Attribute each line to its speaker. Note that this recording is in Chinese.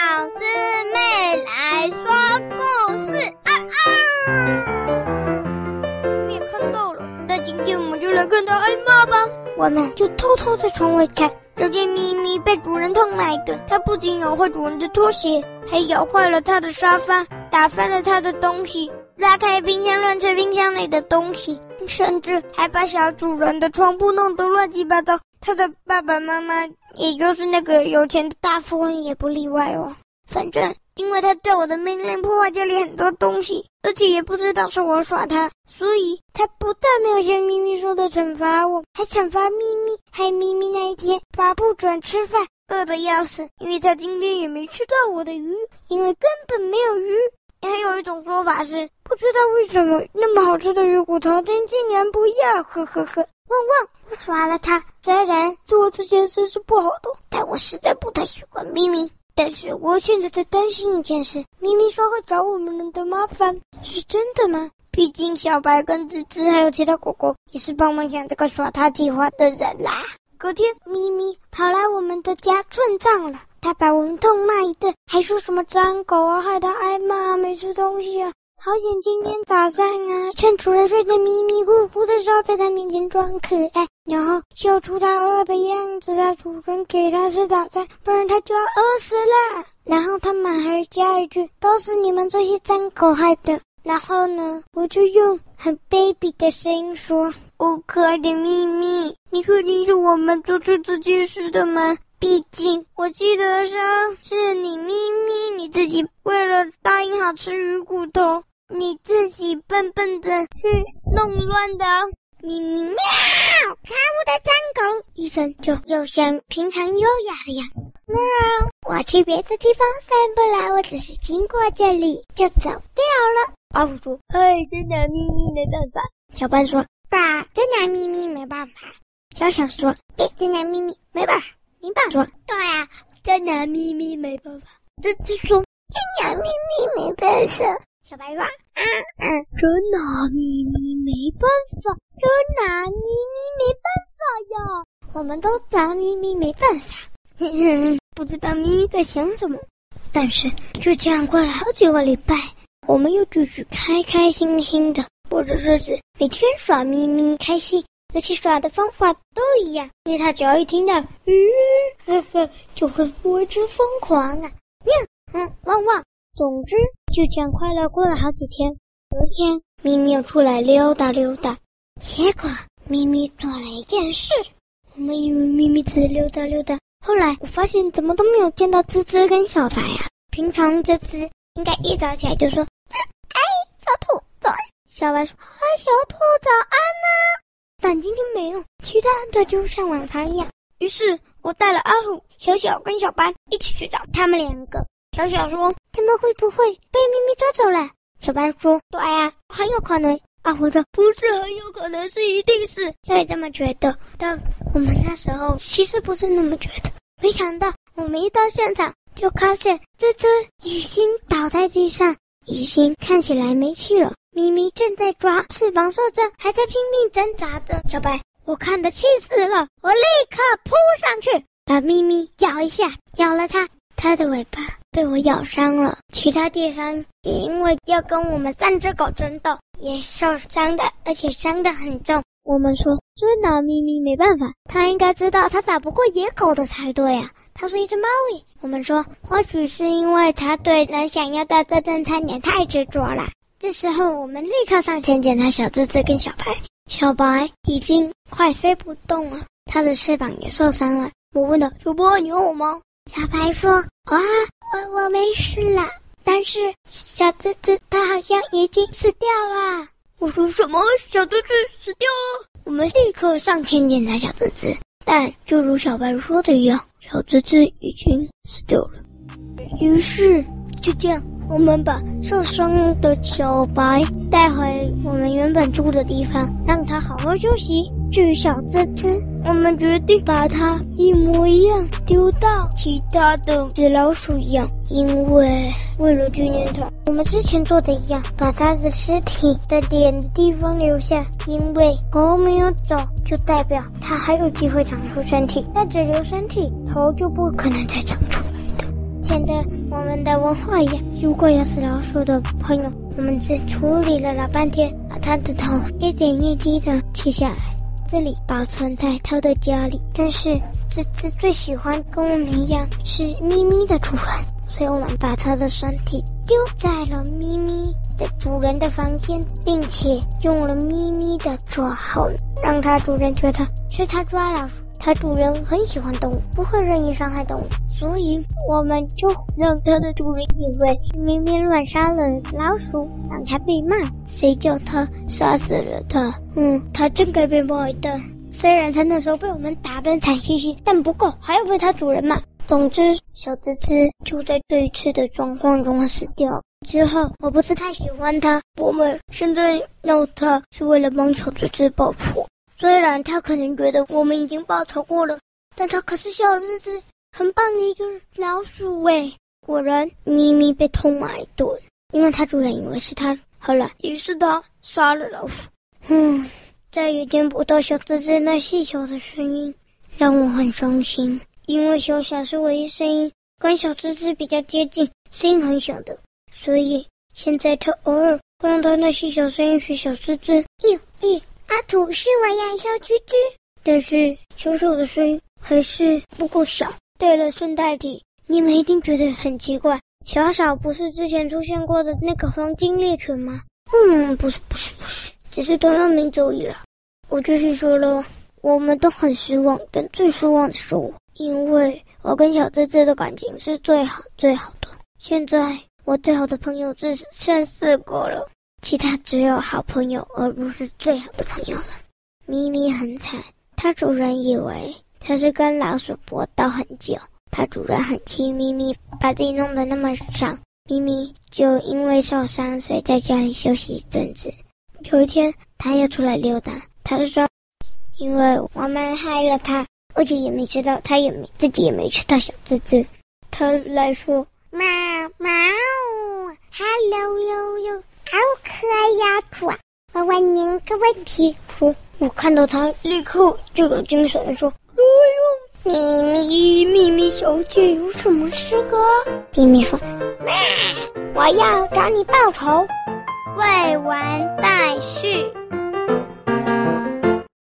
Speaker 1: 老师妹来说故事。啊啊！你也看到了，那今天我们就来看到艾玛吧。我们就偷偷在窗外看，只见咪咪被主人痛骂一顿。它不仅咬坏主人的拖鞋，还咬坏了他的沙发，打翻了他的东西，拉开冰箱乱吃冰箱里的东西，甚至还把小主人的床铺弄得乱七八糟。他的爸爸妈妈，也就是那个有钱的大富翁，也不例外哦。反正因为他对我的命令破坏家里很多东西，而且也不知道是我耍他，所以他不但没有像咪咪说的惩罚我，还惩罚咪咪，害咪咪那一天爸不准吃饭，饿得要死。因为他今天也没吃到我的鱼，因为根本没有鱼。还有一种说法是，不知道为什么那么好吃的鱼骨头，他竟然不要，呵呵呵。汪汪！我耍了他，虽然做这件事是不好的，但我实在不太喜欢咪咪。但是我现在在担心一件事：咪咪说会找我们的麻烦，是真的吗？毕竟小白跟滋滋还有其他狗狗也是帮忙想这个耍他计划的人啦。隔天，咪咪跑来我们的家算账了，他把我们痛骂一顿，还说什么脏狗啊，害他挨骂，没吃东西啊。好险！今天早上啊，趁主人睡得迷迷糊糊的时候，在他面前装可爱，然后秀出他饿的样子啊，主人给他吃早餐，不然他就要饿死了。然后他们还加一句：“都是你们这些脏狗害的。”然后呢，我就用很卑鄙的声音说：“哦，可爱的咪咪，你确定是我们做出这件事的吗？毕竟我记得上是你咪咪你自己为了答应好吃鱼骨头。”你自己笨笨的去弄乱的，咪咪喵！看我的脏狗，医生就又像平常优雅的样子。喵！我去别的地方散步了，我只是经过这里就走掉了。阿虎说：“嘿，真拿咪咪没办法。”小班说：“爸，真拿咪咪没办法。”小小说：“对，真拿咪咪没办法。”明爸说：“对啊，真拿咪咪没办法。”吱吱说：“真拿咪咪没办法。”小白说：“嗯嗯，真拿咪咪没办法，真拿咪咪没办法呀！我们都拿咪咪没办法，不知道咪咪在想什么。但是就这样过了好几个礼拜，我们又继续开开心心的过着日子，每天耍咪咪开心，而且耍的方法都一样，因为他只要一听到“嗯”，呵呵，就会为之疯狂啊！呀，嗯，汪汪。总之，就这样快乐过了好几天。有一天，咪咪又出来溜达溜达，结果咪咪做了一件事。我们以为咪咪只是溜达溜达，后来我发现怎么都没有见到吱吱跟小白啊。平常吱吱应该一早起来就说：“哎，小兔早安。”小白说：“哎，小兔早安呢。”但今天没有，其他的就像往常一样。于是我带了阿虎、小小跟小白一起去找他们两个。小小说：“他们会不会被咪咪抓走了？”小白说：“对呀，很有可能。”阿虎说：“不是很有可能，是一定是。”因为这么觉得，但我们那时候其实不是那么觉得。没想到我们一到现场，就发现这只已经倒在地上，已经看起来没气了。咪咪正在抓翅膀受伤，还在拼命挣扎着。小白，我看得气死了，我立刻扑上去，把咪咪咬一下，咬了它。它的尾巴被我咬伤了，其他地方也因为要跟我们三只狗争斗，也受伤的，而且伤得很重。我们说，真拿咪咪没办法，它应该知道它打不过野狗的才对啊。它是一只猫咪。我们说，或许是因为它对能想要的这顿餐点太执着了。这时候，我们立刻上前检查小吱吱跟小白。小白已经快飞不动了，它的翅膀也受伤了。我问他：“小白，你好吗？”小白说：“啊，我我没事了，但是小吱吱它好像已经死掉了。”我说：“什么？小吱吱死掉了？”我们立刻上前检查小吱吱，但就如小白说的一样，小吱吱已经死掉了。于是就这样，我们把受伤的小白带回我们原本住的地方，让它好好休息。至于小吱吱，我们决定把它一模一样丢到其他的纸老鼠一样，因为为了纪念它，我们之前做的一样，把它的尸体的脸的地方留下，因为狗没有走，就代表它还有机会长出身体，但只留身体，头就不可能再长出来的。显得我们的文化一样，如果有死老鼠的朋友，我们只处理了老半天，把它的头一点一滴的切下来，这里保存在他的家里。但是这只最喜欢跟我们一样是咪咪的主人，所以我们把它的身体丢在了咪咪的主人的房间，并且用了咪咪的爪后，让它主人觉得是它抓老鼠。它主人很喜欢动物，不会任意伤害动物，所以我们就让它的主人以为明明乱杀了老鼠，让它被骂。谁叫它杀死了它？嗯，它真该被骂一顿。虽然它那时候被我们打得惨兮兮，但不够，还要被它主人骂。总之，小吱吱就在这一次的状况中死掉。之后，我不是太喜欢它。我们现在闹它是为了帮小吱吱报仇。虽然他可能觉得我们已经报仇过了，但他可是小吱吱，很棒的一个老鼠喂。果然，咪咪被痛骂一顿，因为他主人以为是他，后来于是他杀了老鼠。嗯，再也听不到小吱吱那细小的声音，让我很伤心。因为小小是唯一声音跟小吱吱比较接近，声音很小的，所以现在他偶尔会用他那细小声音学小吱吱。咦咦。阿土是我呀，小吱吱。但是小小的声音还是不够小。对了，顺带提，你们一定觉得很奇怪，小小不是之前出现过的那个黄金猎犬吗？嗯，不是，不是，不是，只是同样名字而已。我继续说了，我们都很失望，但最失望的是我，因为我跟小吱吱的感情是最好最好的。现在我最好的朋友只剩四个了。其他只有好朋友，而不是最好的朋友了。咪咪很惨，它主人以为它是跟老鼠搏斗很久，它主人很气咪咪，把自己弄得那么伤。咪咪就因为受伤，所以在家里休息一阵子。有一天，它又出来溜达。它是说，因为我们害了它，而且也没吃到，它也没自己也没吃到小滋滋。它来说：“喵喵，Hello 哟哟。”好可爱呀，兔啊！我问您个问题。我我看到他，立刻就有精神地说：“，咪咪咪咪小姐，有什么事啊？”咪咪说：“我要找你报仇。”未完待续。